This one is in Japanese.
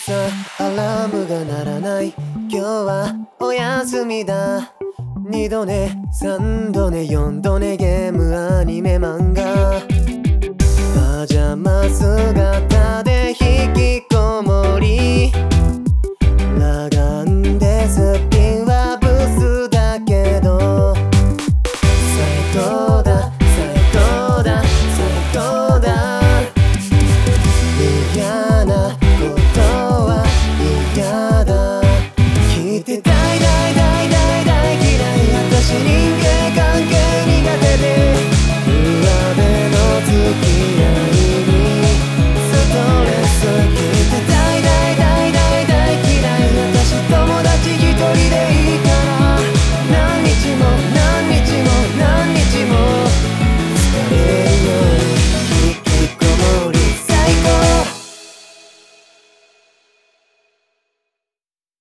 朝アラームが鳴らない。今日はお休みだ。二度寝3度寝4度寝ゲームアニメ漫画。パジャマ姿で引きこもり。裸眼でスピンはブスだけど。斎藤出たい